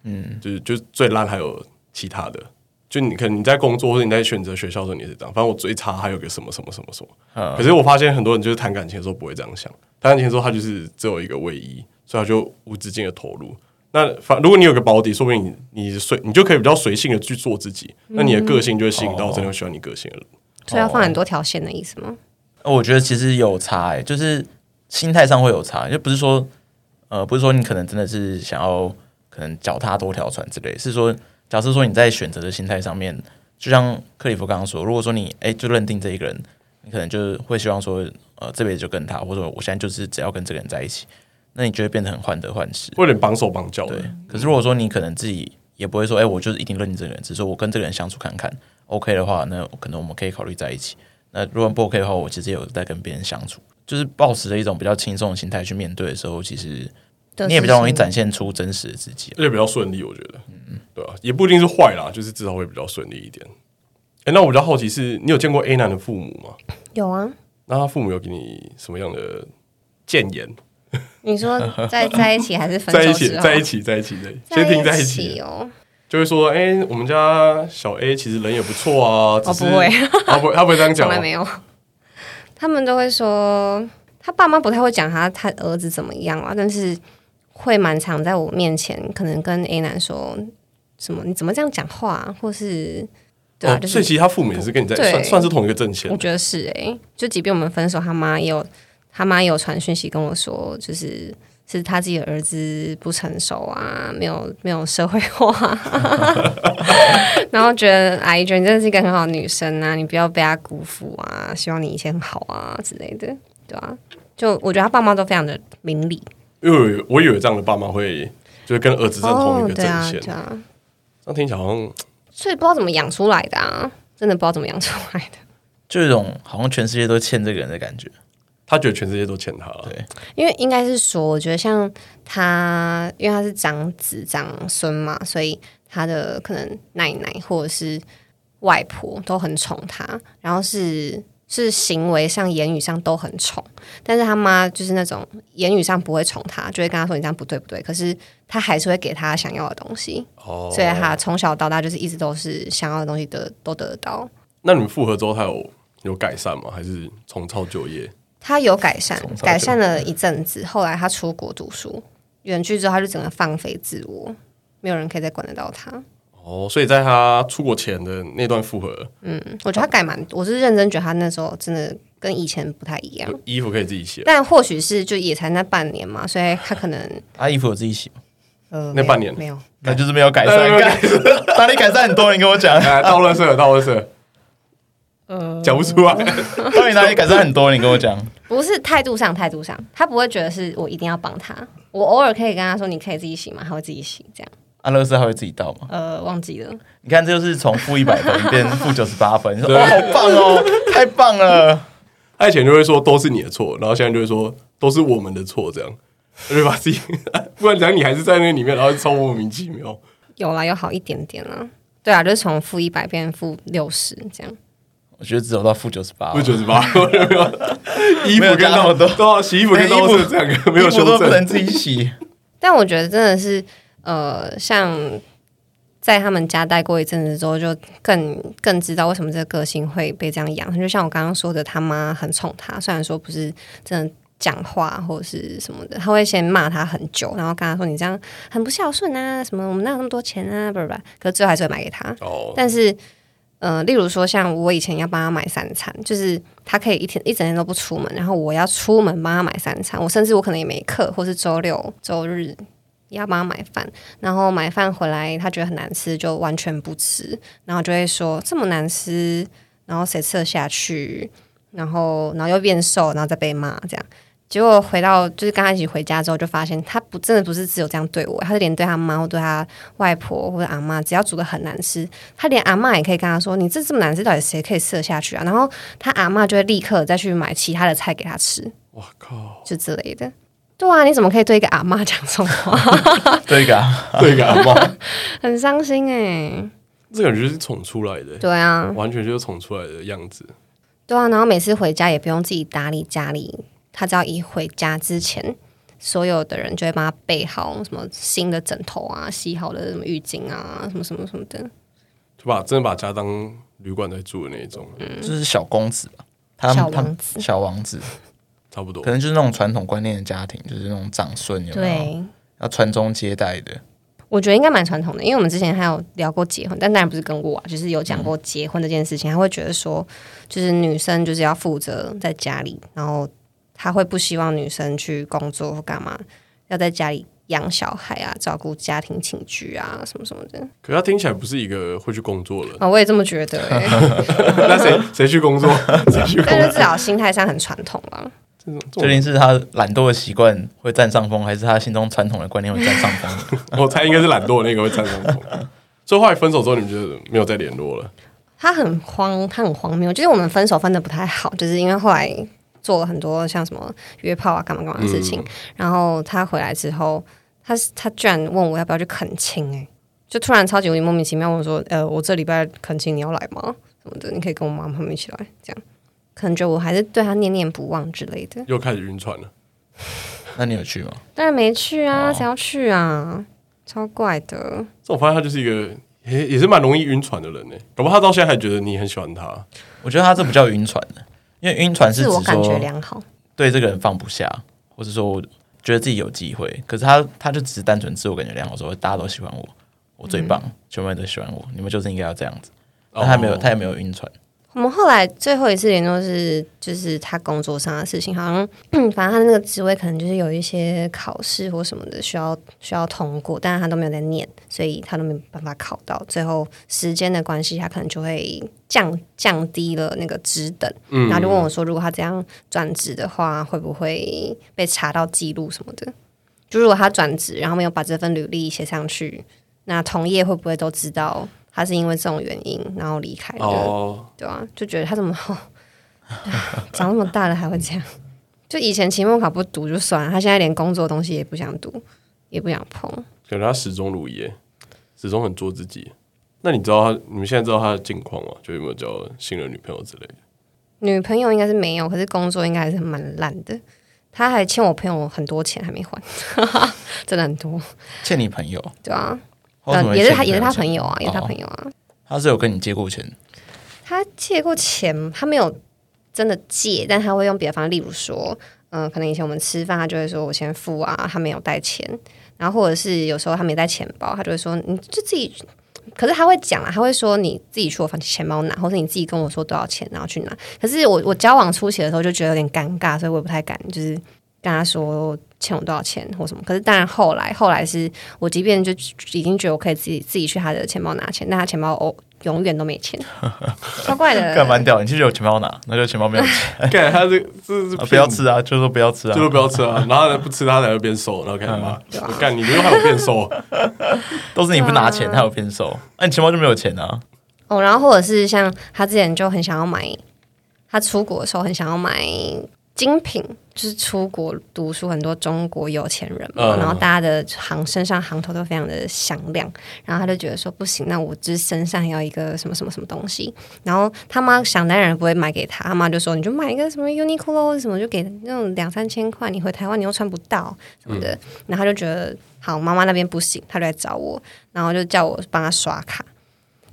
嗯，就是就最烂还有其他的，就你可能你在工作或者你在选择学校的时候你是这样，反正我最差还有个什么什么什么什么。嗯，可是我发现很多人就是谈感情的时候不会这样想，谈感情的时候他就是只有一个唯一。所以他就无止境的投入。那反如果你有个保底，说不定你你随你就可以比较随性的去做自己。那你的个性就会吸引到真的喜欢你个性的人。所以要放很多条线的意思吗？我觉得其实有差，欸，就是心态上会有差，就不是说呃，不是说你可能真的是想要可能脚踏多条船之类，是说假设说你在选择的心态上面，就像克里夫刚刚说，如果说你哎就认定这一个人，你可能就是会希望说呃这辈子就跟他，或者我现在就是只要跟这个人在一起。那你就会变得很患得患失，会有点绑手绑脚的。对，可是如果说你可能自己也不会说，哎、欸，我就是一定认定这个人，只是说我跟这个人相处看看，OK 的话，那可能我们可以考虑在一起。那如果不 OK 的话，我其实也有在跟别人相处，就是保持着一种比较轻松的心态去面对的时候，其实你也比较容易展现出真实的自己，而且比较顺利。我觉得，嗯，对啊，也不一定是坏啦，就是至少会比较顺利一点。哎、欸，那我比较好奇是，你有见过 A 男的父母吗？有啊。那他父母有给你什么样的建言？你说在 在一起还是分手？在一起，在一起，在一起的，先听在一起哦。就会说，哎、欸，我们家小 A 其实人也不错啊。哦，不会，他不，他不会这样讲，从来没有。他们都会说，他爸妈不太会讲他他儿子怎么样啊，但是会蛮常在我面前，可能跟 A 男说什么，你怎么这样讲话，或是对啊，哦、就是所以其实他父母也是跟你在算算是同一个阵线。我觉得是哎、欸，就即便我们分手，他妈也有。他妈有传讯息跟我说，就是是他自己的儿子不成熟啊，没有没有社会化，然后觉得阿姨觉得你真的是一个很好的女生啊，你不要被他辜负啊，希望你一切很好啊之类的，对啊，就我觉得他爸妈都非常的明理，因为我以为这样的爸妈会就是跟儿子在同一个阵线，哦，对啊，这样听起来好像，所以不知道怎么养出来的啊，真的不知道怎么养出来的。就有一种好像全世界都欠这个人的感觉。他觉得全世界都欠他了。对，因为应该是说，我觉得像他，因为他是长子长孙嘛，所以他的可能奶奶或者是外婆都很宠他，然后是是行为上、言语上都很宠。但是他妈就是那种言语上不会宠他，就会跟他说你这样不对不对，可是他还是会给他想要的东西。哦，所以他从小到大就是一直都是想要的东西得都得到。那你们复合之后，他有有改善吗？还是重操旧业？他有改善，改善了一阵子。后来他出国读书，远去之后他就整个放飞自我，没有人可以再管得到他。哦，所以在他出国前的那段复合，嗯，我觉得他改蛮，我是认真觉得他那时候真的跟以前不太一样。衣服可以自己洗，但或许是就也才那半年嘛，所以他可能他 衣服有自己洗吗？呃，那半年没有，那就是没有改善。哪里改善很多？你跟我讲，倒垃圾，倒乐色。呃，讲不出来。到底哪里改善很多？你跟我讲。不是态度上，态度上，他不会觉得是我一定要帮他。我偶尔可以跟他说：“你可以自己洗嘛？”他会自己洗，这样。安乐斯还会自己倒吗？呃，忘记了。你看，这就是从负一百分 变负九十八分。你说对哦，好棒哦，太棒了。他以前就会说都是你的错，然后现在就会说都是我们的错，这样。他就把自己，不然讲你还是在那里面，然后超莫名其妙。有啦，有好一点点啦。对啊，就是从负一百变负六十这样。我觉得只有到负九十八，负九十八，衣服跟那么多，都要洗衣服跟都是这两个，没有修正，不能自己洗。但我觉得真的是，呃，像在他们家待过一阵子之后，就更更知道为什么这个个性会被这样养。就像我刚刚说的，他妈很宠他，虽然说不是真的讲话或者是什么的，他会先骂他很久，然后跟他说你这样很不孝顺啊，什么我们哪有那么多钱啊，不是吧？可是最后还是会买给他。哦，但是。呃，例如说，像我以前要帮他买三餐，就是他可以一天一整天都不出门，然后我要出门帮他买三餐。我甚至我可能也没课，或是周六周日也要帮他买饭，然后买饭回来他觉得很难吃，就完全不吃，然后就会说这么难吃，然后谁吃得下去？然后然后又变瘦，然后再被骂这样。结果回到就是跟他一起回家之后，就发现他不真的不是只有这样对我，他是连对他妈或对他外婆或者阿妈，只要煮的很难吃，他连阿妈也可以跟他说：“你这这么难吃，到底谁可以吃得下去啊？”然后他阿妈就会立刻再去买其他的菜给他吃。我靠，就之类的。对啊，你怎么可以对一个阿妈讲这种话？对一个对一个阿 妈，很伤心哎、欸。这感觉是宠出来的。对啊，完全就是宠出来的样子。对啊，然后每次回家也不用自己打理家里。他只要一回家之前，所有的人就会帮他备好什么新的枕头啊、洗好的什么浴巾啊、什么什么什么的，就把真的把家当旅馆在住的那种，嗯，就是小公子吧，他小王子，小王子，差不多，可能就是那种传统观念的家庭，就是那种长孙有没有对，要传宗接代的。我觉得应该蛮传统的，因为我们之前还有聊过结婚，但当然不是跟我啊，就是有讲过结婚这件事情，他会觉得说，就是女生就是要负责在家里，然后。他会不希望女生去工作或干嘛，要在家里养小孩啊，照顾家庭情居啊，什么什么的。可是他听起来不是一个会去工作的啊、哦，我也这么觉得、欸。那谁谁去工作？谁去工作？但是至少心态上很传统了。究竟是他懒惰的习惯会占上风，还是他心中传统的观念会占上风？我猜应该是懒惰的那个会占上风。所以后来分手之后，你们就没有再联络了？他很慌，他很荒谬。就是我们分手分的不太好，就是因为后来。做了很多像什么约炮啊、干嘛干嘛的事情，嗯、然后他回来之后，他他居然问我要不要去恳亲，哎，就突然超级无敌莫名其妙问我说：“呃，我这礼拜恳亲你要来吗？什么的？你可以跟我妈妈他们一起来，这样可能觉得我还是对他念念不忘之类的。”又开始晕船了，那你有去吗？当然没去啊，谁、哦、要去啊？超怪的。这我发现他就是一个也也是蛮容易晕船的人呢。搞不好他到现在还觉得你很喜欢他。我觉得他这不叫晕船的。因为晕船是指说对这个人放不下，或者说我觉得自己有机会，可是他他就只是单纯自我感觉良好，说大家都喜欢我，我最棒，全部人都喜欢我，你们就是应该要这样子。但他没有，他也没有晕船。我们后来最后一次联络是，就是他工作上的事情，好像 反正他那个职位可能就是有一些考试或什么的需要需要通过，但是他都没有在念，所以他都没办法考到。最后时间的关系，他可能就会降降低了那个职等，然后就问我说，如果他这样转职的话，会不会被查到记录什么的？就如果他转职，然后没有把这份履历写上去，那同业会不会都知道？他是因为这种原因，然后离开的，oh. 对啊，就觉得他怎么 长那么大了还会这样？就以前期末考不读就算了，他现在连工作的东西也不想读，也不想碰。感觉他始终如一，始终很做自己。那你知道他？你们现在知道他的近况吗？就有没有交新的女朋友之类的？女朋友应该是没有，可是工作应该还是蛮烂的。他还欠我朋友很多钱还没还，真的很多。欠你朋友？对啊，呃，也是他，也是他朋友啊，也是他朋友啊。他是有跟你借过钱？他借过钱，他没有真的借，但他会用别的方式，例如说，嗯、呃，可能以前我们吃饭，他就会说我先付啊，他没有带钱。然后或者是有时候他没带钱包，他就会说你就自己。可是他会讲啊，他会说你自己去我房钱包拿，或者你自己跟我说多少钱，然后去拿。可是我我交往初期的时候就觉得有点尴尬，所以我也不太敢，就是跟他说欠我多少钱或什么。可是当然后来后来是我即便就已经觉得我可以自己自己去他的钱包拿钱，但他钱包哦。永远都没钱，超怪的。干蛮屌，你其实有钱包拿，那就钱包没有钱。干他这这是不要吃啊，就说不要吃啊，就说不要吃啊。然后他不吃，他才会变瘦。然后开始骂，干你，又还有变瘦，都是你不拿钱，他有变瘦。那你钱包就没有钱啊？哦，然后或者是像他之前就很想要买，他出国的时候很想要买。精品就是出国读书，很多中国有钱人嘛，嗯、然后大家的行身上行头都非常的响亮，然后他就觉得说不行，那我这身上要一个什么什么什么东西，然后他妈想当然不会买给他，他妈就说你就买一个什么 Uniqlo 什么，就给那种两三千块，你回台湾你又穿不到什么的，嗯、然后他就觉得好，妈妈那边不行，他就来找我，然后就叫我帮他刷卡。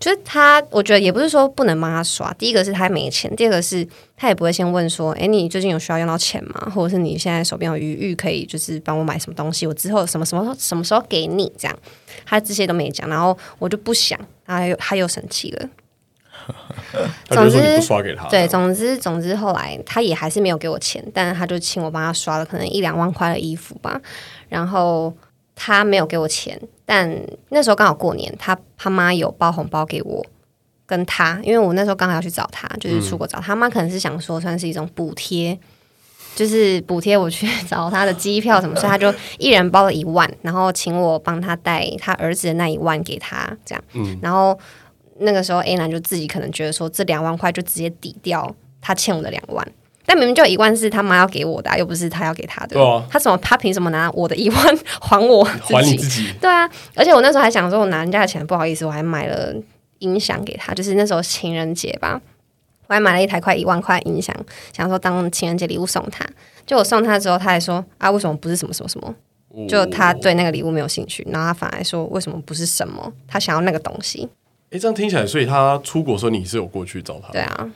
就是他，我觉得也不是说不能帮他刷。第一个是他没钱，第二个是他也不会先问说：“哎，你最近有需要用到钱吗？或者是你现在手边有余裕，可以就是帮我买什么东西？我之后什么什么什么时候给你？”这样，他这些都没讲，然后我就不想，他又他又生气了。总之，对，总之总之后来他也还是没有给我钱，但是他就请我帮他刷了可能一两万块的衣服吧，然后。他没有给我钱，但那时候刚好过年，他他妈有包红包给我跟他，因为我那时候刚好要去找他，就是出国找他。妈，可能是想说算是一种补贴，就是补贴我去找他的机票什么，所以他就一人包了一万，然后请我帮他带他儿子的那一万给他，这样，然后那个时候 A 男就自己可能觉得说这两万块就直接抵掉他欠我的两万。但明明就有一万是他妈要给我的，啊，又不是他要给他的。对啊，他怎么他凭什么拿我的一万 还我？还你自己？对啊，而且我那时候还想说，我拿人家的钱不好意思，我还买了音响给他，就是那时候情人节吧，我还买了一台快一万块音响，想说当情人节礼物送他。就我送他之后，他还说啊，为什么不是什么什么什么？就他对那个礼物没有兴趣，然后他反而说为什么不是什么？他想要那个东西。哎，这样听起来，所以他出国的时候你是有过去找他？对啊。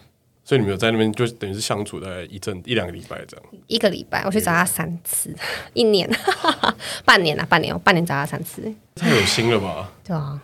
所以你们有在那边就等于是相处大概一阵一两个礼拜这样，一个礼拜我去找他三次，一年 半年啊，半年，我半年找他三次，太有心了吧？对啊，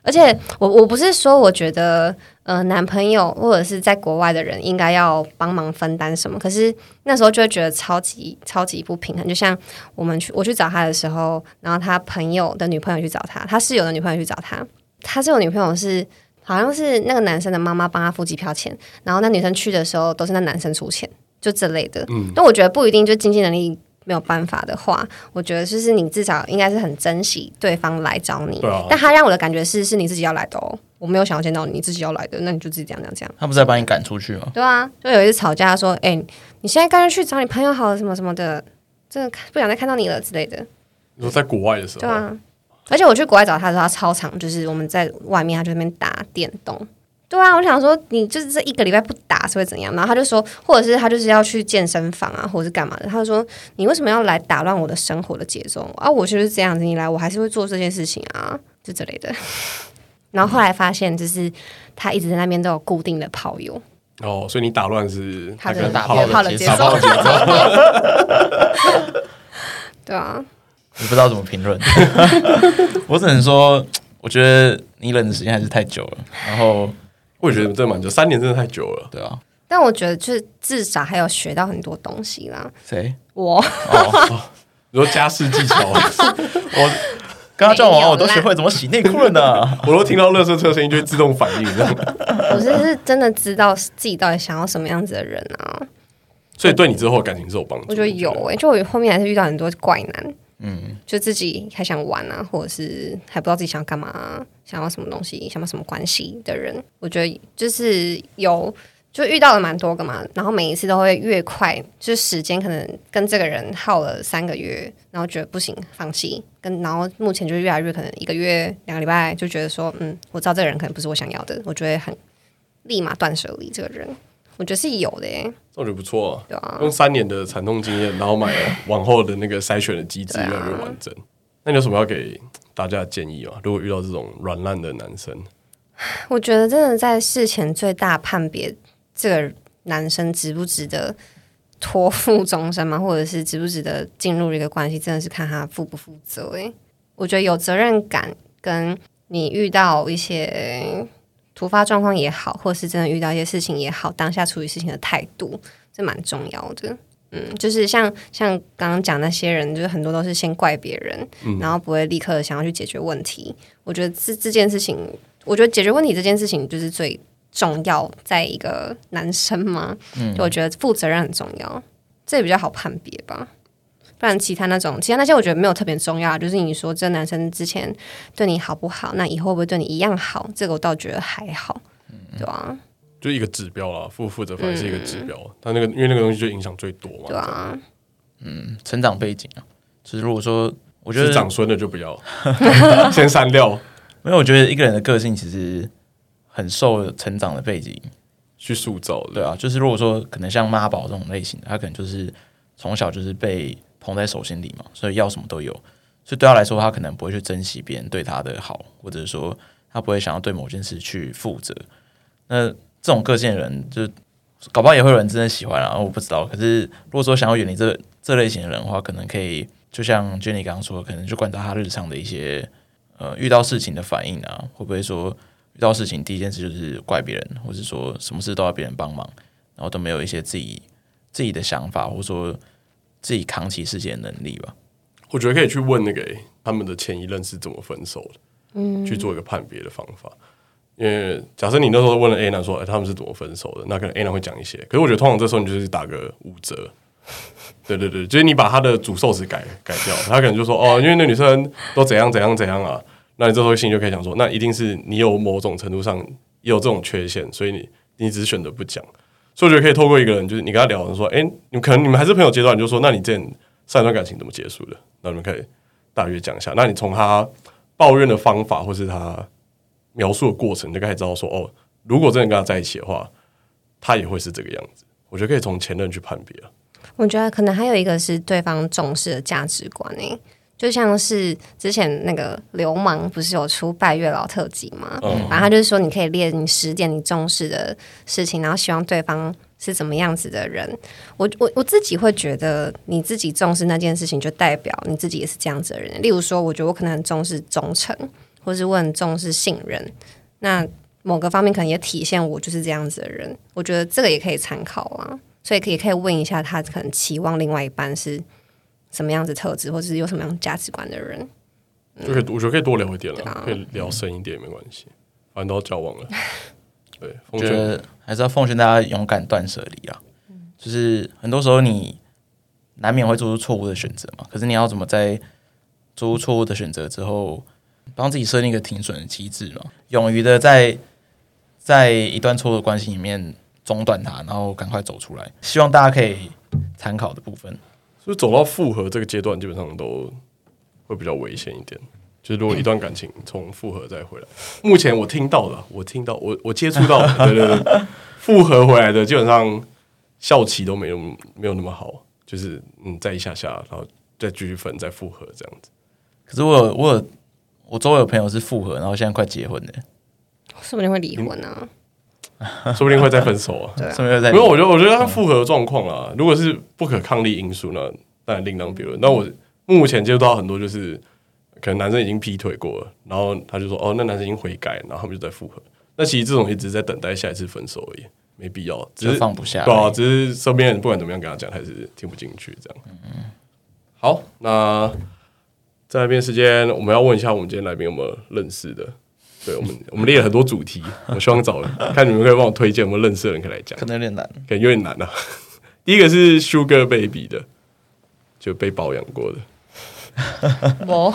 而且我我不是说我觉得呃男朋友或者是在国外的人应该要帮忙分担什么，可是那时候就会觉得超级超级不平衡。就像我们去我去找他的时候，然后他朋友的女朋友去找他，他室友的女朋友去找他，他室友女朋友是。好像是那个男生的妈妈帮他付机票钱，然后那女生去的时候都是那男生出钱，就这类的。嗯，但我觉得不一定，就经济能力没有办法的话，我觉得就是你至少应该是很珍惜对方来找你。啊、但他让我的感觉是，是你自己要来的哦，我没有想要见到你，你自己要来的，那你就自己这样这样这样。他不是在把你赶出去吗？对啊，就有一次吵架说，哎、欸，你现在干脆去找你朋友好了，什么什么的，真的不想再看到你了之类的。你说在国外的时候，对啊。而且我去国外找他的时候，他超常，就是我们在外面，他就在那边打电动。对啊，我想说，你就是这一个礼拜不打是会怎样？然后他就说，或者是他就是要去健身房啊，或者是干嘛的？他就说，你为什么要来打乱我的生活的节奏啊？我就是这样子，你来，我还是会做这件事情啊，就这类的。然后后来发现，就是他一直在那边都有固定的炮友。哦，所以你打乱是他的打炮的节奏。对啊，你不知道怎么评论，我只能说，我觉得你忍的时间还是太久了，然后。我也觉得真的蛮久，三年真的太久了，对啊。但我觉得就是至少还有学到很多东西啦。谁？我。哦，你说家事技巧，我刚刚叫完我都学会怎么洗内裤了呢。我都听到垃圾车声音就会自动反应，这样。我是是真的知道自己到底想要什么样子的人啊。所以对你之后的感情是有帮助。我觉得有诶、欸，就我后面还是遇到很多怪男。嗯，就自己还想玩啊，或者是还不知道自己想要干嘛，想要什么东西，想要什么关系的人，我觉得就是有就遇到了蛮多个嘛，然后每一次都会越快，就是时间可能跟这个人耗了三个月，然后觉得不行，放弃，跟然后目前就越来越可能一个月两个礼拜就觉得说，嗯，我知道这个人可能不是我想要的，我觉得很立马断舍离这个人，我觉得是有的耶，我觉得不错啊，对啊，用三年的惨痛经验，然后买了往后的那个筛选的机制越来越完整。啊、那你有什么要给大家的建议啊？如果遇到这种软烂的男生，我觉得真的在事前最大判别。这个男生值不值得托付终身嘛？或者是值不值得进入一个关系？真的是看他负不负责。诶，我觉得有责任感，跟你遇到一些突发状况也好，或是真的遇到一些事情也好，当下处理事情的态度，这蛮重要的。嗯，就是像像刚刚讲那些人，就是很多都是先怪别人，嗯、然后不会立刻想要去解决问题。我觉得这这件事情，我觉得解决问题这件事情就是最。重要在一个男生嘛？嗯，我觉得负责任很重要，这也比较好判别吧。不然其他那种，其他那些我觉得没有特别重要。就是你说这男生之前对你好不好，那以后会不会对你一样好？这个我倒觉得还好，嗯、对啊，就一个指标啦，负负责反正是一个指标。嗯、但那个因为那个东西就影响最多嘛，对啊。嗯，成长背景啊，就是如果说我觉得长孙的就不要 先删掉，因为我觉得一个人的个性其实。很受成长的背景去塑造的，对啊，就是如果说可能像妈宝这种类型的，他可能就是从小就是被捧在手心里嘛，所以要什么都有，所以对他来说，他可能不会去珍惜别人对他的好，或者说他不会想要对某件事去负责。那这种个性的人，就搞不好也会有人真的喜欢啊，我不知道。可是如果说想要远离这这类型的人的话，可能可以就像 Jenny 刚刚说，可能就观察他日常的一些呃遇到事情的反应啊，会不会说。遇到事情，第一件事就是怪别人，或者说什么事都要别人帮忙，然后都没有一些自己自己的想法，或者说自己扛起事情的能力吧。我觉得可以去问那个他们的前一任是怎么分手的，嗯，去做一个判别的方法。因为假设你那时候问了 A 男说，哎，他们是怎么分手的？那可能 A 男会讲一些。可是我觉得通常这时候你就是打个五折，对对对，就是你把他的主受词改改掉，他可能就说，哦，因为那女生都怎样怎样怎样啊。那你这时候心里就可以想说，那一定是你有某种程度上有这种缺陷，所以你你只是选择不讲。所以我觉得可以透过一个人，就是你跟他聊，说，哎、你们可能你们还是朋友阶段，你就说，那你这上一段感情怎么结束的？那你们可以大约讲一下。那你从他抱怨的方法，或是他描述的过程，就可以知道说，哦，如果真的跟他在一起的话，他也会是这个样子。我觉得可以从前任去判别。我觉得可能还有一个是对方重视的价值观诶、就像是之前那个流氓不是有出拜月老特辑嘛？嗯，反正他就是说，你可以列你十点你重视的事情，然后希望对方是怎么样子的人。我我我自己会觉得，你自己重视那件事情，就代表你自己也是这样子的人。例如说，我觉得我可能很重视忠诚，或是我很重视信任。那某个方面可能也体现我就是这样子的人。我觉得这个也可以参考啊，所以可以可以问一下他，可能期望另外一半是。什么样子特质，或者是有什么样价值观的人，就可以，我觉得可以多聊一点了，啊、可以聊深一点也没关系，反正都要交往了。对，我觉得还是要奉劝大家勇敢断舍离啊！嗯、就是很多时候你难免会做出错误的选择嘛，可是你要怎么在做出错误的选择之后，帮自己设定一个停损的机制嘛？勇于的在在一段错误的关系里面中断它，然后赶快走出来。希望大家可以参考的部分。就走到复合这个阶段，基本上都会比较危险一点。就是如果一段感情从复合再回来，目前我听到的，我听到我我接触到的，对对对，复合回来的基本上效期都没有没有那么好，就是嗯，再一下下，然后再继续分，再复合这样子。可是我有我有我周围有朋友是复合，然后现在快结婚的，说不定会离婚呢、啊。说不定会再分手啊！对啊，因为我觉得，我觉得他复合的状况啊，如果是不可抗力因素呢，当然另当别论。那我目前接触到很多，就是可能男生已经劈腿过了，然后他就说：“哦，那男生已经悔改，然后他们就在复合。”那其实这种一直在等待下一次分手而已，没必要，只是放不下。对啊，只是身边人不管怎么样跟他讲，还是听不进去这样。嗯好，那在那边时间，我们要问一下，我们今天来宾有没有认识的？对我们，我们列了很多主题，我希望找人看你们可以帮我推荐我们认识的人可以来讲，可能有点难，可能有点难啊。第一个是 Sugar Baby 的，就被包养过的。我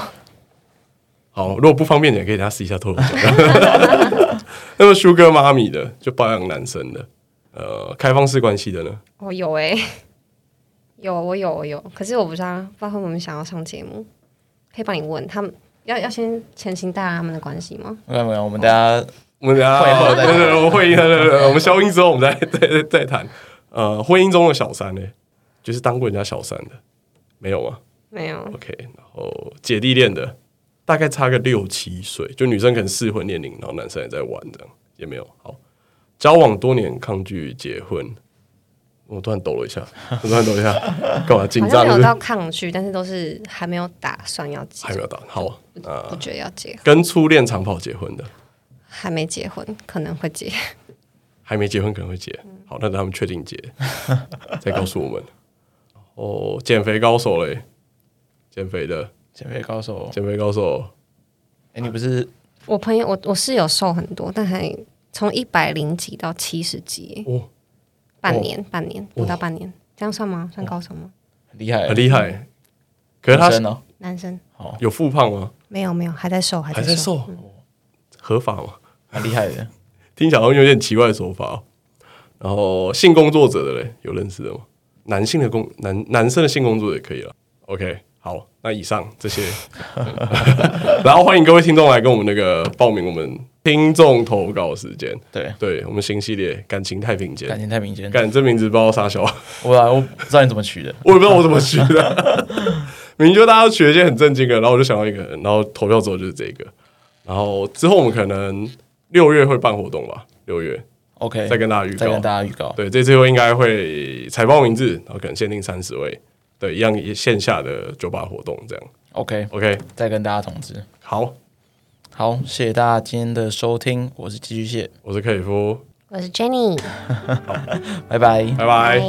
好，如果不方便，也可以给他试一下透露。那么 Sugar 妈咪的，就包养男生的，呃，开放式关系的呢？哦，有哎、欸，有我有我有，可是我不知道，不知道他们想要上节目，可以帮你问他们，要要先前行大他们的关系吗？没有没有，我们大家我们等下会后再对对对，我们会议，对对对，我们消音之后，我们再再再再谈。呃，婚姻中的小三呢，就是当过人家小三的，没有吗？没有。OK，然后姐弟恋的，大概差个六七岁，就女生可能适婚年龄，然后男生也在玩，这样也没有。好，交往多年抗拒结婚，我突然抖了一下，我突然抖一下，干嘛紧张？好像没有到抗拒，但是都是还没有打算要结，还没有打好啊，不觉得要结婚，跟初恋长跑结婚的，还没结婚，可能会结，还没结婚可能会结。好，那等他们确定结，再告诉我们。哦，减肥高手嘞，减肥的减肥高手，减肥高手。哎、欸，你不是我朋友，我我室友瘦很多，但还从一百零几到七十几，哦，半年，半年不到半年，这样算吗？算高手吗？很厉害，很厉害。可是他生哦，男生好有复胖吗？没有没有，还在瘦，还在瘦，嗯、合法吗？很厉害的，听起来好像有点奇怪的手法哦。然后性工作者的嘞，有认识的吗？男性的工男男生的性工作者也可以了。OK，好，那以上这些，然后欢迎各位听众来跟我们那个报名我们听众投稿时间。对，对我们新系列感情太平间，感情太平间，感这名字不知道啥小，我我不知道你怎么取的，我也不知道我怎么取的，明明就大家都取了一些很震惊的，然后我就想到一个人，然后投票之后就是这个，然后之后我们可能六月会办活动吧，六月。OK，再跟大家预告，再跟大家预告。对，这次会应该会采报名字，然后可能限定三十位，对，一样线下的酒吧活动这样。OK，OK，Okay, Okay 再跟大家通知。好，好，谢谢大家今天的收听，我是寄居蟹，我是克里夫，我是 Jenny，好，拜拜，拜拜。